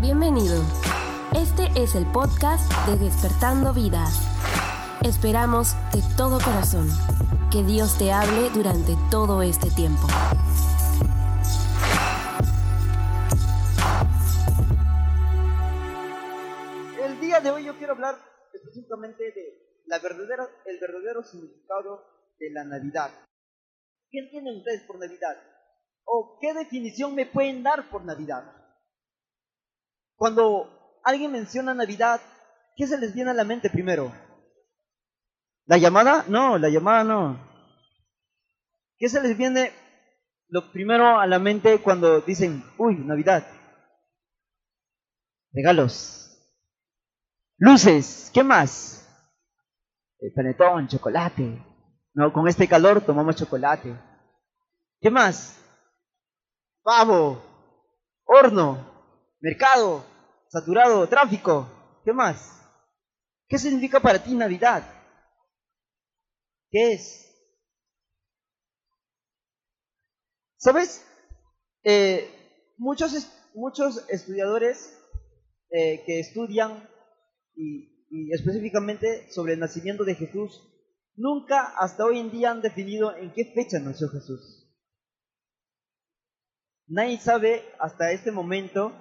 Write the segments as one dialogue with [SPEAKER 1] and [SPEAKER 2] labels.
[SPEAKER 1] Bienvenido. Este es el podcast de Despertando Vidas. Esperamos de todo corazón que Dios te hable durante todo este tiempo.
[SPEAKER 2] El día de hoy yo quiero hablar específicamente de el verdadero significado de la Navidad. ¿Qué entienden ustedes por Navidad? ¿O qué definición me pueden dar por Navidad? Cuando alguien menciona Navidad, ¿qué se les viene a la mente primero? ¿La llamada? No, la llamada no. ¿Qué se les viene lo primero a la mente cuando dicen, uy, Navidad? Regalos. Luces, ¿qué más? El panetón, chocolate. No, con este calor tomamos chocolate. ¿Qué más? Pavo, horno, mercado, saturado, tráfico. ¿Qué más? ¿Qué significa para ti Navidad? ¿Qué es? ¿Sabes? Eh, muchos, muchos estudiadores eh, que estudian y, y específicamente sobre el nacimiento de Jesús nunca hasta hoy en día han definido en qué fecha nació Jesús. Nadie sabe hasta este momento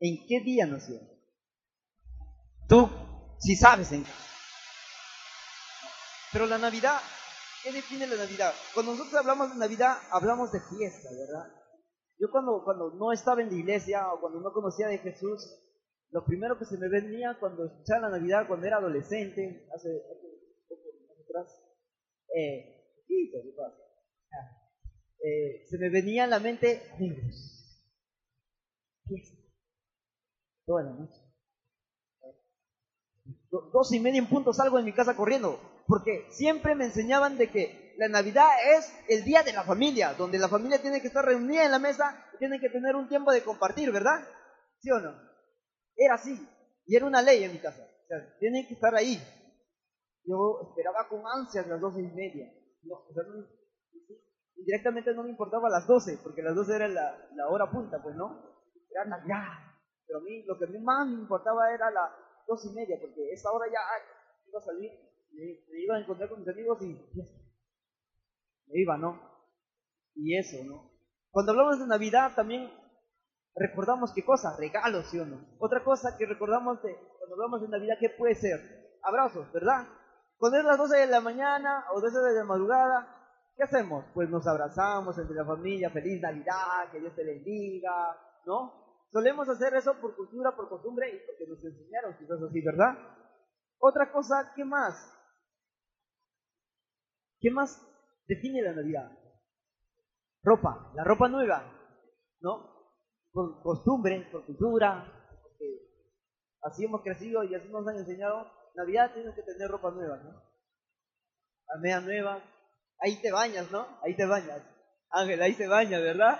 [SPEAKER 2] en qué día nació. Tú sí sabes en qué. Pero la Navidad, ¿qué define la Navidad? Cuando nosotros hablamos de Navidad, hablamos de fiesta, ¿verdad? Yo cuando, cuando no estaba en la iglesia o cuando no conocía de Jesús, lo primero que se me venía cuando escuchaba la Navidad, cuando era adolescente, hace, hace, atrás, eh, eh, se me venía a la mente amigos. Fiesta. Toda la noche. Dos y media en punto salgo de mi casa corriendo, porque siempre me enseñaban de que la Navidad es el día de la familia, donde la familia tiene que estar reunida en la mesa y tiene que tener un tiempo de compartir, ¿verdad? ¿Sí o no? Era así, y era una ley en mi casa. O sea, tienen que estar ahí. Yo esperaba con ansias las doce y media. No, o sea, no, directamente no me importaba las doce, porque las doce era la, la hora punta, pues no. Era Navidad. Pero a mí, lo que a mí más me importaba era las dos y media, porque esa hora ya iba a salir, me, iba a encontrar con mis amigos y me iba, ¿no? Y eso, ¿no? Cuando hablamos de Navidad también recordamos qué cosa, regalos, ¿sí o no? Otra cosa que recordamos de, cuando hablamos de Navidad, ¿qué puede ser? Abrazos, ¿verdad? Cuando es las 12 de la mañana o 12 de la madrugada, ¿qué hacemos? Pues nos abrazamos entre la familia, feliz Navidad, que Dios te bendiga, ¿no? Solemos hacer eso por cultura, por costumbre y porque nos enseñaron quizás así, ¿verdad? Otra cosa, ¿qué más? ¿Qué más define la Navidad? Ropa, la ropa nueva, ¿no? Por costumbre, por cultura, porque así hemos crecido y así nos han enseñado. Navidad tienes que tener ropa nueva, ¿no? Nueva. Ahí te bañas, ¿no? Ahí te bañas. Ángel, ahí se baña, ¿verdad?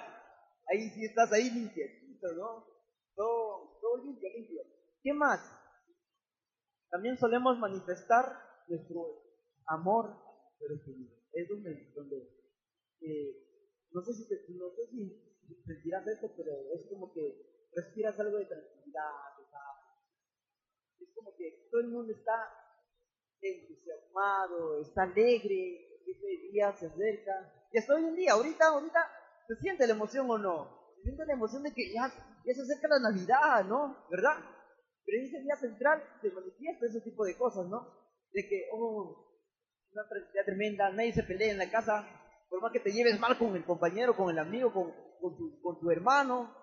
[SPEAKER 2] Ahí sí estás ahí limpio. ¿no? Todo, limpio, limpio. ¿Qué más? También solemos manifestar nuestro amor por. Es donde, donde eh, no sé si no sé si sentirás esto, pero es como que respiras algo de tranquilidad, de paz. Es como que todo el mundo está entusiasmado, está alegre, ese día se acerca. Y hasta hoy en día, ahorita, ahorita, ¿se siente la emoción o no? Siente la emoción de que ya, se acerca la Navidad, ¿no? ¿Verdad? Pero en ese día central se manifiesta ese tipo de cosas, ¿no? De que, oh, una tranquilidad tremenda, nadie se pelea en la casa, por más que te lleves mal con el compañero, con el amigo, con, con, tu, con tu hermano,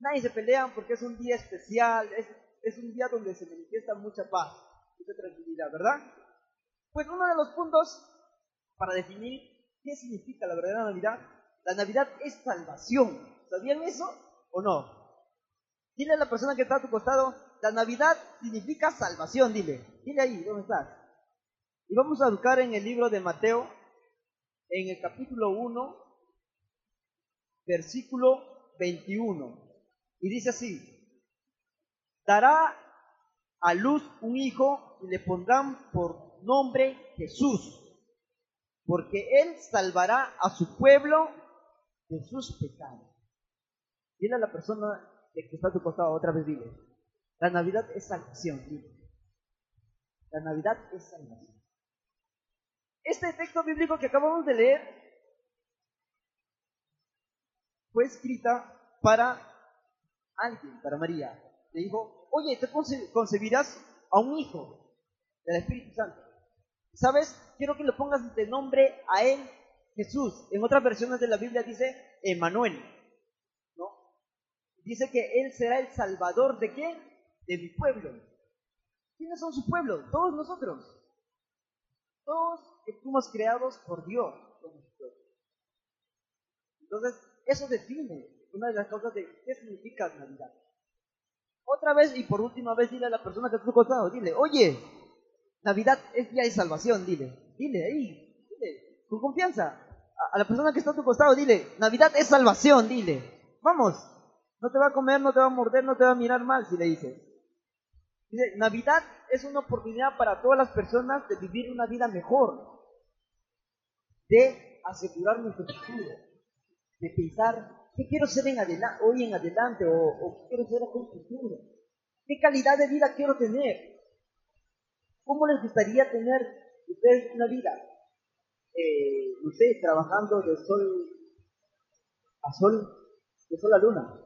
[SPEAKER 2] nadie se pelea porque es un día especial, es, es un día donde se manifiesta mucha paz, mucha tranquilidad, ¿verdad? Pues uno de los puntos para definir qué significa la verdadera Navidad, la Navidad es salvación. ¿Sabían eso o no? Dile a la persona que está a tu costado, la Navidad significa salvación, dile. Dile ahí, ¿dónde estás? Y vamos a buscar en el libro de Mateo, en el capítulo 1, versículo 21. Y dice así, dará a luz un hijo y le pondrán por nombre Jesús, porque él salvará a su pueblo de sus pecados. Dile a la persona que está a tu costado, otra vez dile. La Navidad es salvación, dile. La Navidad es salvación. Este texto bíblico que acabamos de leer fue escrita para alguien, para María. Le dijo, oye, te concebirás a un hijo del Espíritu Santo. ¿Sabes? Quiero que le pongas de nombre a él Jesús. En otras versiones de la Biblia dice Emanuel. Dice que él será el salvador de quién? De mi pueblo. ¿Quiénes son su pueblo? Todos nosotros. Todos que fuimos creados por Dios. Entonces, eso define una de las cosas de qué significa Navidad. Otra vez y por última vez dile a la persona que está a tu costado, dile, oye, Navidad es día de salvación, dile, dile ahí, dile, con confianza. A, la persona que está a tu costado, dile, Navidad es salvación, dile, vamos, no te va a comer, no te va a morder, no te va a mirar mal si le dices. Dice, Navidad es una oportunidad para todas las personas de vivir una vida mejor, de asegurar nuestro futuro, de pensar ¿Qué quiero ser en hoy en adelante o, qué quiero ser en el futuro? ¿Qué calidad de vida quiero tener? ¿Cómo les gustaría tener ustedes una vida? Eh, trabajando de sol a sol, de sol a luna.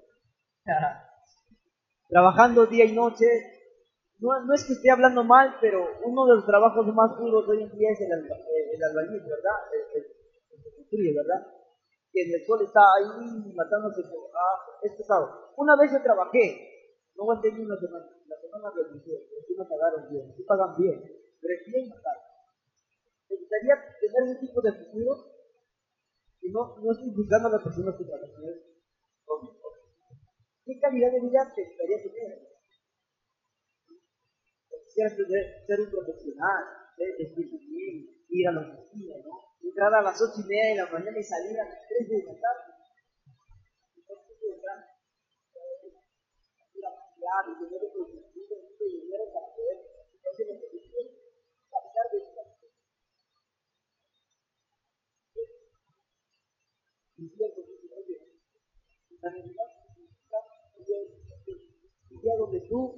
[SPEAKER 2] Trabajando día y noche. No, no, es que esté hablando mal, pero uno de los trabajos más duros hoy en día es el, el, albañil, ¿verdad? El, el, ¿verdad? que el sol está ahí matándose ah, es pesado. Una vez yo trabajé, no aguanté ni una semana, la semana renuncié, sí me pagaron bien, sí pagan bien, pero es bien matado. Me gustaría tener ese tipo de futuro y no, no estoy juzgando a las personas que trabajan. ¿Qué calidad de vida te gustaría tener? Ser un profesional, ser bien, ir a la oficina, ¿no? entrar a las ocho y media de la mañana y salir a las tres de la tarde. Día donde tú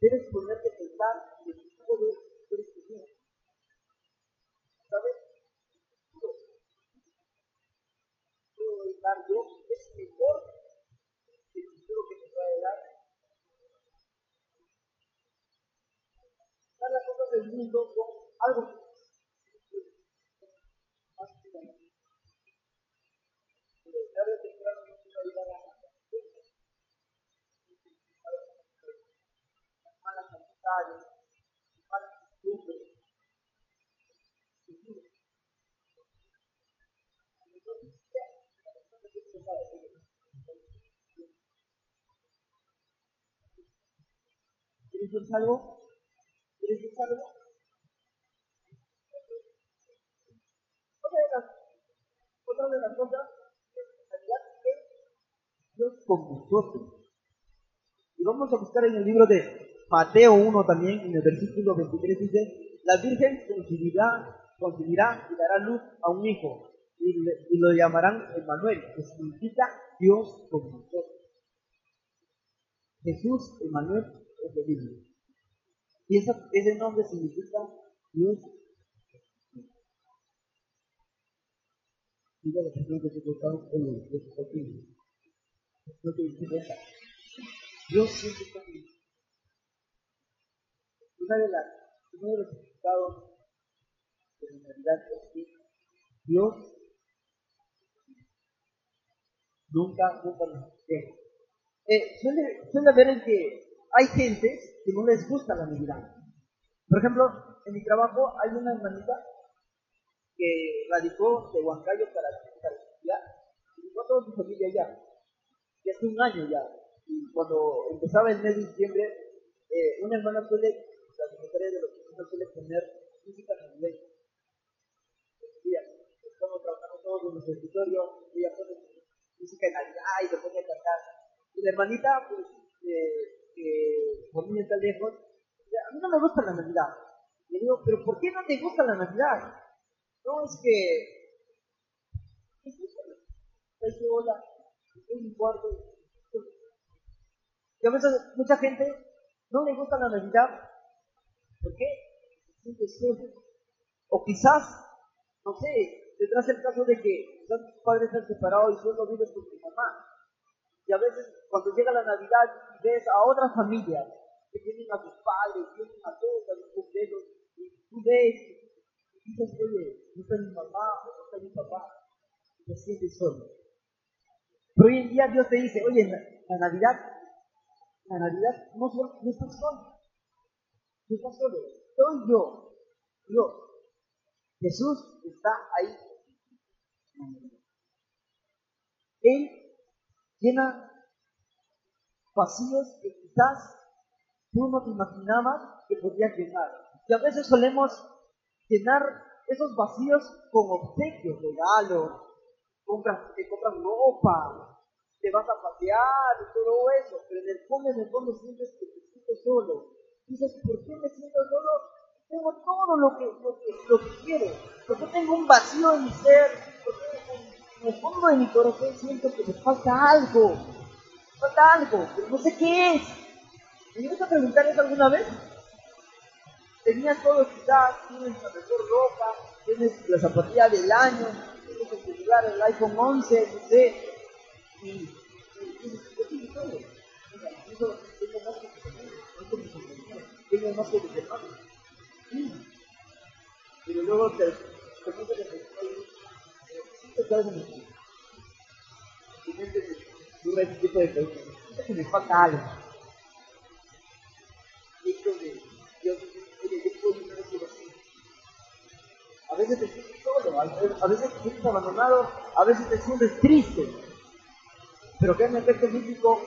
[SPEAKER 2] debes ponerte a pensar en el tipo de ser ¿Sabes? dar Dios es mejor que el futuro que te puede dar. Dar las cosas del mundo con algo más Tarde o temprano no se va a ir a la malas amistades, malas costumbres, ¿Quieres decir algo? ¿Quieres decir algo? Otra de las, otra de las cosas es Dios con nosotros. Y vamos a buscar en el libro de Mateo 1 también, en el versículo 23 dice, la Virgen concebirá, concebirá y dará luz a un hijo y, lo llamarán Emmanuel, que significa Dios con nosotros. Jesús, Emmanuel, Y ese nombre significa Dios. Diga la que se está aquí. No te. Dios siempre está de uno de los significados de la Navidad es que Dios Nunca, nunca nos eh, suele, que hay gente que no les gusta la Navidad. Por ejemplo, en mi trabajo hay una hermanita que radicó de Huancayo para ya, y a toda su familia allá. Y hace un año ya. Y cuando empezaba el mes de diciembre, eh, una hermana suele, la secretaria de los chicos suele poner música navideña. Estamos trabajando todos en nuestro escritorio, ella pone música de Navidad y lo pone a cantar. Y la hermanita, pues, eh, que por mí está lejos, a mí no me gusta la Navidad. Le digo, pero ¿por qué no te gusta la Navidad? No, es que... Estoy sola, estoy en mi cuarto, Y a veces mucha gente no le gusta la Navidad. ¿Por qué? Se solo. O quizás, no sé, tendrás el caso de que tus padres están separados y solo vives con tu mamá. Y a veces cuando llega la Navidad ves a otras familias que tienen a sus padres, tienen a todos a los ellos, y tú ves y dices, oye, no está mi mamá no está mi papá, y te sientes solo. Pero hoy en día Dios te dice, oye, la, Navidad, la Navidad no, no estás solo, no estás solo, soy yo, yo. Jesús está ahí. Él llena vacíos que quizás tú no te imaginabas que podías llenar. Y a veces solemos llenar esos vacíos con obsequios, regalos, compras, te compras ropa, te vas a pasear y todo eso, pero en el fondo, en el fondo sientes que te sientes solo. Dices, ¿por qué me siento solo? Tengo todo lo que, lo que, lo que quiero, porque tengo un vacío en mi ser, en el fondo de mi corazón siento que me falta algo, falta algo, pero no sé qué es. ¿Me ibas a preguntar eso alguna vez? Tenías todo quizás, tienes la mejor ropa, tienes la zapatilla del año, tienes el celular, el iPhone 11, no sé, y, dices, yo tengo todo. Mira, tengo más que tengo más que mis hermanos. Sí. Pero luego te, te sí te sabes en el dura ese tipo de. Siento que me falta algo. A veces te sientes solo, a veces te sientes abandonado, a veces te sientes triste. Pero que en el texto bíblico,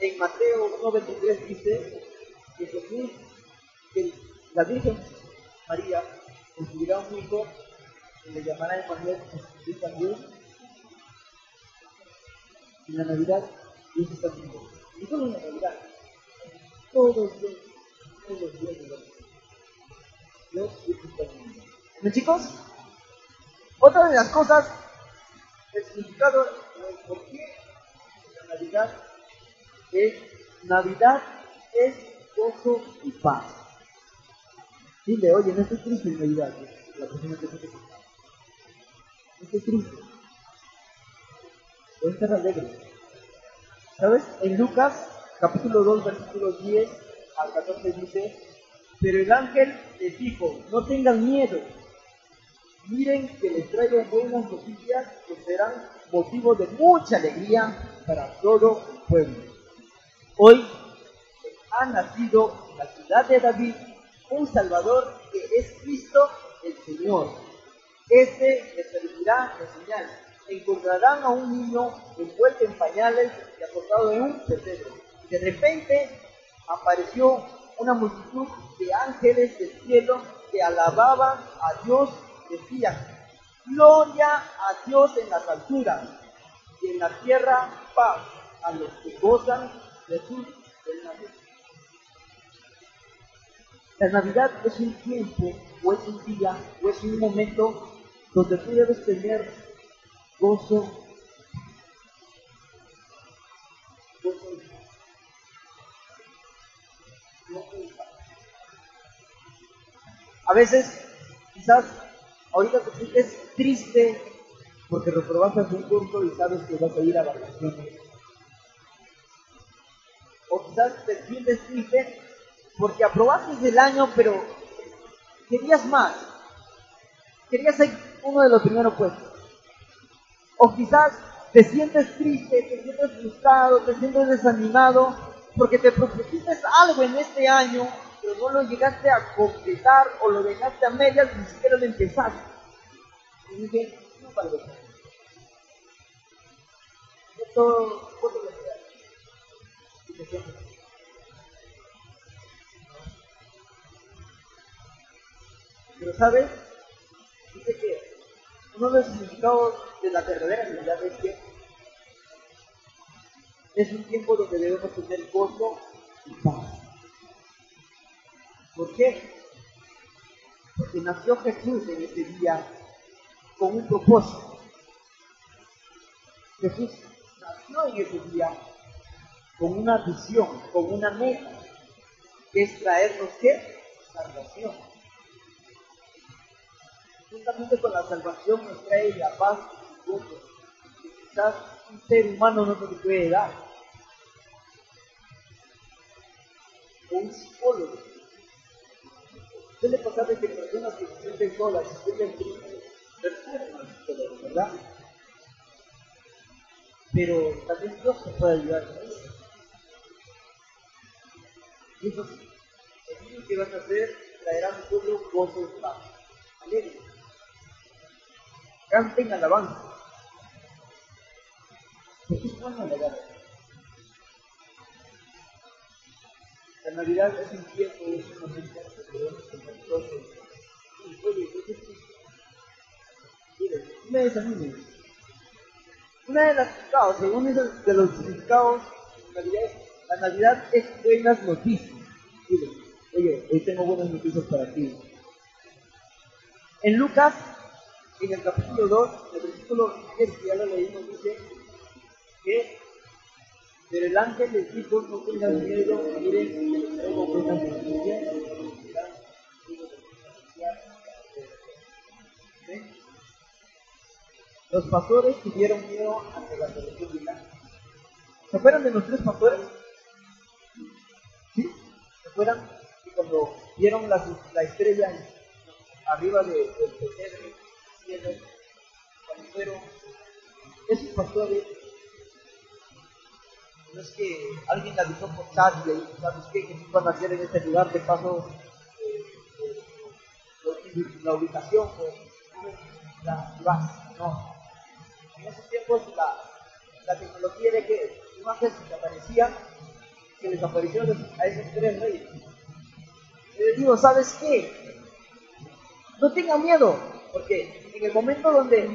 [SPEAKER 2] en Mateo 1.23 dice que Jesús, que la Virgen María concebirá un hijo le llamará Emmanuel, Jesús también. En la Navidad, Dios está vivo. Y solo en la Navidad, todos días, todos los días de la vida. Dios está vivo. ¿Me chicos? Otra de las cosas, el significado de por qué la Navidad es Navidad es gozo y paz. Dile, oye, no estoy triste en Navidad. La persona que se estoy triste. A estar alegre. ¿Sabes? En Lucas, capítulo 2, versículo 10 al 14 dice, pero el ángel les dijo, no tengan miedo Miren que les traigo buenas noticias que serán motivo de mucha alegría para todo el pueblo. Hoy ha nacido en la ciudad de David un Salvador que es Cristo el Señor. Este les servirá de señal. Encontrarán a un niño envuelto en pañales y acostado en un pesebre. De repente apareció una multitud de ángeles del cielo que alababan a Dios decían, gloria a Dios en las alturas y en la tierra paz a los que gozan de sus bendiciones. La Navidad es un tiempo, o es un día, o es un momento donde tú debes tener gozo, A veces, quizás ahorita te sientes triste porque reprobaste un curso y sabes que vas a ir a vacaciones. O quizás te sientes triste porque aprobaste el año, pero querías más. Querías uno de los primeros puestos. O quizás te sientes triste, te sientes frustrado, te sientes desanimado porque te propusiste algo en este año pero no lo llegaste a completar o lo dejaste a medias, ni siquiera lo empezaste. Y dije, no valgo Esto, ¿cuánto le queda? Pero sabes, uno de los significados de la verdadera realidad es que es un tiempo donde debemos tener gozo y paz. ¿Por qué? Porque nació Jesús en ese día con un propósito. Jesús nació en ese día con una visión, con una meta, que es traernos qué? Salvación. Juntamente con la salvación nos trae la paz y el gozo, que quizás un ser humano no nos puede dar. O un psicólogo. Suele pasar de que personas que se sienten solas, se sienten tristes, recurren al ¿verdad? Pero también Dios nos puede ayudar con eso. Y eso sí, el niño que vas a hacer traerá a su pueblo gozo y paz. Alegre. Canten alabanza. Porque es bueno alabar. La Navidad es un tiempo, es un momento que podemos tener todos. Oye, ¿qué es? Miren, me desanimen. Una de las significados, según uno de los significados la Navidad es buenas noticias. Miren, oye, hoy tengo buenas noticias para ti. En Lucas, en el capítulo 2, el versículo 10, que ya lo leímos, dice que pero el ángel les dijo, no tengan miedo, miren, tengo buenas noticias. Los pastores tuvieron miedo ante la ángel. ¿Se acuerdan de los tres pastores? ¿Sí? ¿Se acuerdan? Y cuando vieron la, la estrella arriba de, del pesebre, cuando fueron esos pastores no es que alguien le avisó por chat y le dijo, ¿sabes qué? Que van a hacer en este lugar, te paso eh, eh, la ubicación, pues, la, vas. No. En esos tiempos la, la tecnología de que imágenes que aparecían, que les aparecieron a esos tres reyes. Y les digo, ¿sabes qué? No tengan miedo, porque en el momento donde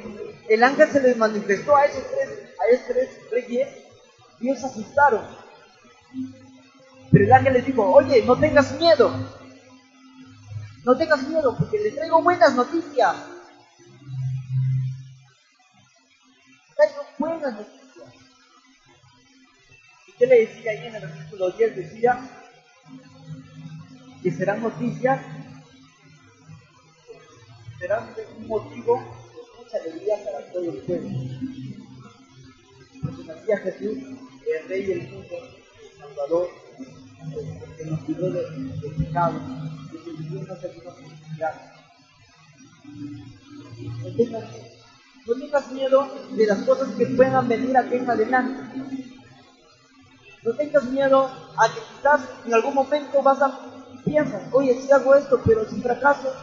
[SPEAKER 2] el ángel se les manifestó a esos tres, a esos tres reyes, ellos asustaron. Pero el ángel les dijo, oye, no tengas miedo. No tengas miedo porque les traigo buenas noticias. Traigo buenas noticias. ¿Y qué le decía ahí en el versículo 10? Decía que serán noticias, serán un motivo de mucha alegría para todo el pueblo. Porque nacía Jesús el Rey del mundo, el Salvador, el que nos libró de, de pecado, el que vivió una segunda felicidad. No tengas, no tengas miedo de las cosas que puedan venir aquí en adelante. No tengas miedo a que quizás en algún momento vas a piensas, oye, si hago esto, pero si fracaso,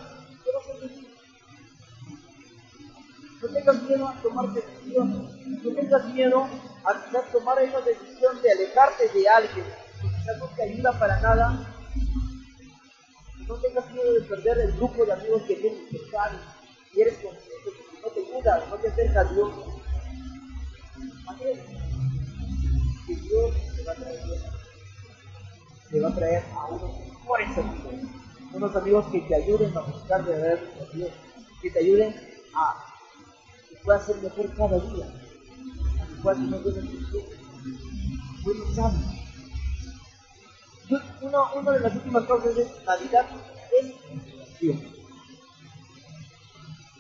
[SPEAKER 2] No tengas miedo a tomar decisiones. No tengas miedo a quizás tomar esa decisión de alejarte de alguien que quizás no te ayuda para nada. No tengas miedo de perder el grupo de amigos que tienes que estar y eres consciente que no te ayuda, no te acerca a Dios. Imagínate que Dios te va a traer te va a traer a unos mejores amigos, unos amigos que te ayuden a buscar de verdad a Dios, que te ayuden a que puedas ser mejor cada día cual no buenas virtudes, buenos hábitos. Uno, una de las últimas cosas es Navidad es adoración.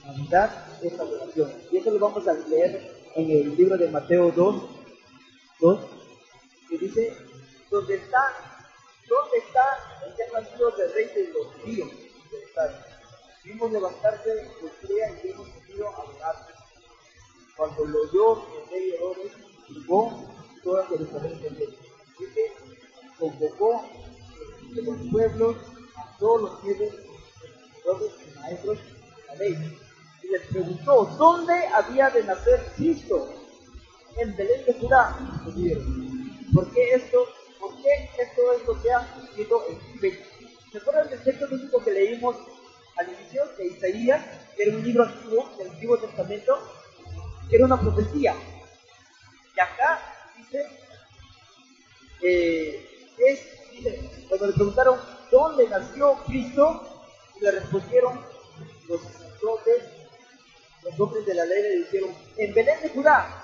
[SPEAKER 2] Navidad es adoración. Y eso lo vamos a leer en el libro de Mateo 2, 2 que dice, ¿dónde está, dónde está el ya nacido del rey de los judíos? Vimos levantarse de crea y hemos venido a adorarse. Cuando lo oyó el Herodes, llegó toda Jerusalén con él. Dice, convocó de los pueblos a todos los jefes, los y maestros de la ley. Y les preguntó, ¿dónde había de nacer Cristo? En Belén de Judá, ¿Por qué esto, por qué esto es lo que ha escrito en Belén? ¿Se acuerdan del texto bíblico que leímos al inicio de Isaías, que era un libro antiguo del Antiguo Testamento? Era una profecía. Y acá dice, eh, es, dice, cuando le preguntaron dónde nació Cristo, le respondieron los sacerdotes, los hombres de la ley le dijeron, en Belén de Judá.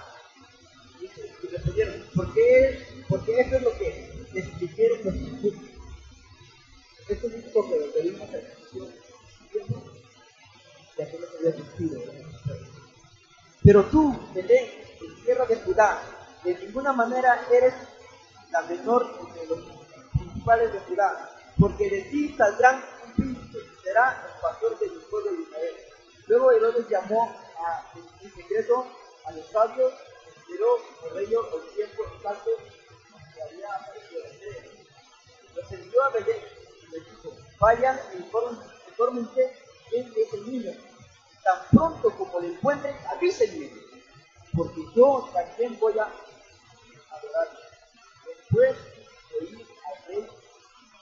[SPEAKER 2] Y respondieron, ¿por qué, Porque eso es lo que les dijeron los discípulos. Esto es lo que pedimos a la ya que no se había cumplido. Pero tú, Belén, en tierra de Judá, de ninguna manera eres la menor de los principales de Judá, porque de ti saldrán un príncipe, será el pastor del pueblo de Israel. Luego Herodes llamó a, en secreto a los sabios, esperó por ellos el tiempo exacto que había aparecido en Los envió a Belén y les dijo, vayan y infórmense quién es el niño. Tan pronto como le encuentren, avísenme, porque yo también voy a adorarlo. Después de ir al rey,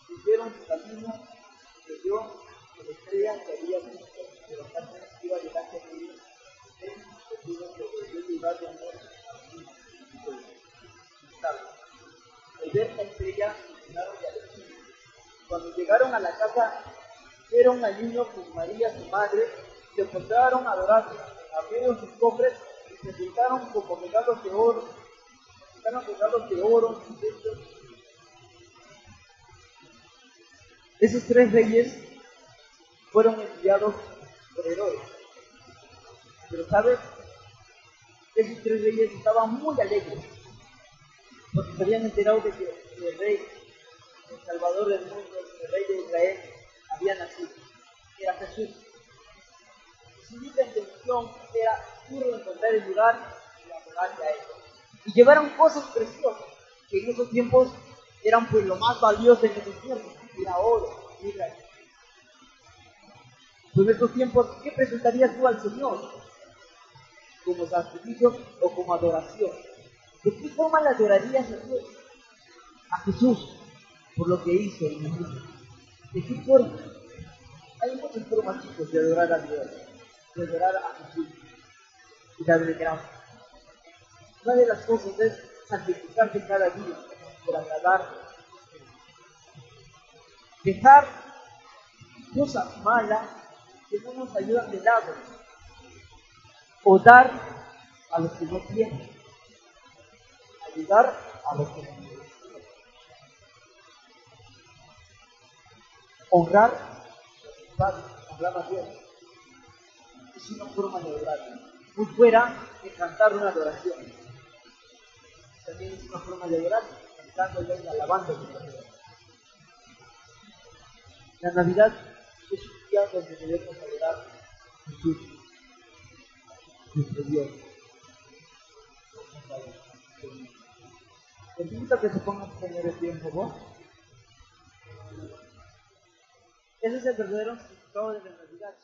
[SPEAKER 2] siguieron su camino que la estrella que había visto de los ángeles iba delante de ellos. Él se tuvo que de a Al ver la estrella. Cuando llegaron a la casa, vieron al niño con María, su madre, se postraron a adorarle, abrieron sus cofres y se pintaron como regalos de oro, pintaron regalos de oro, Esos tres reyes fueron enviados por Herodes. Pero sabes, esos tres reyes estaban muy alegres, porque se habían enterado de que el rey, el Salvador del mundo, el rey de Israel, había nacido. Era Jesús. Su única intención era a encontrar el lugar y adorarle a él. Y llevaron cosas preciosas, que en esos tiempos eran pues lo más valioso en esos tiempos era oro, mira. Pues en estos tiempos, ¿qué presentarías tú al Señor? ¿Como sacrificio o como adoración? ¿De qué forma le adorarías a Dios? A Jesús, por lo que hizo en el mundo. ¿De qué forma? Hay muchas formas, de adorar a Dios, de adorar a Jesús y darle gracias. Una de las cosas es sacrificarte cada día por agradar. Dejar cosas malas que no nos ayudan de lado o dar a los que no tienen. Ayudar a los que no tienen. Honrar a los padres honrar a Dios es una forma de adorar muy fuera de cantar una adoración también es una forma de adorar cantando y alabando a Dios la Navidad es un día donde debemos adorar a Jesús, nuestro Dios. Te invito a que se pongan en el tiempo, ¿vos? Ese es el verdadero significado de la Navidad.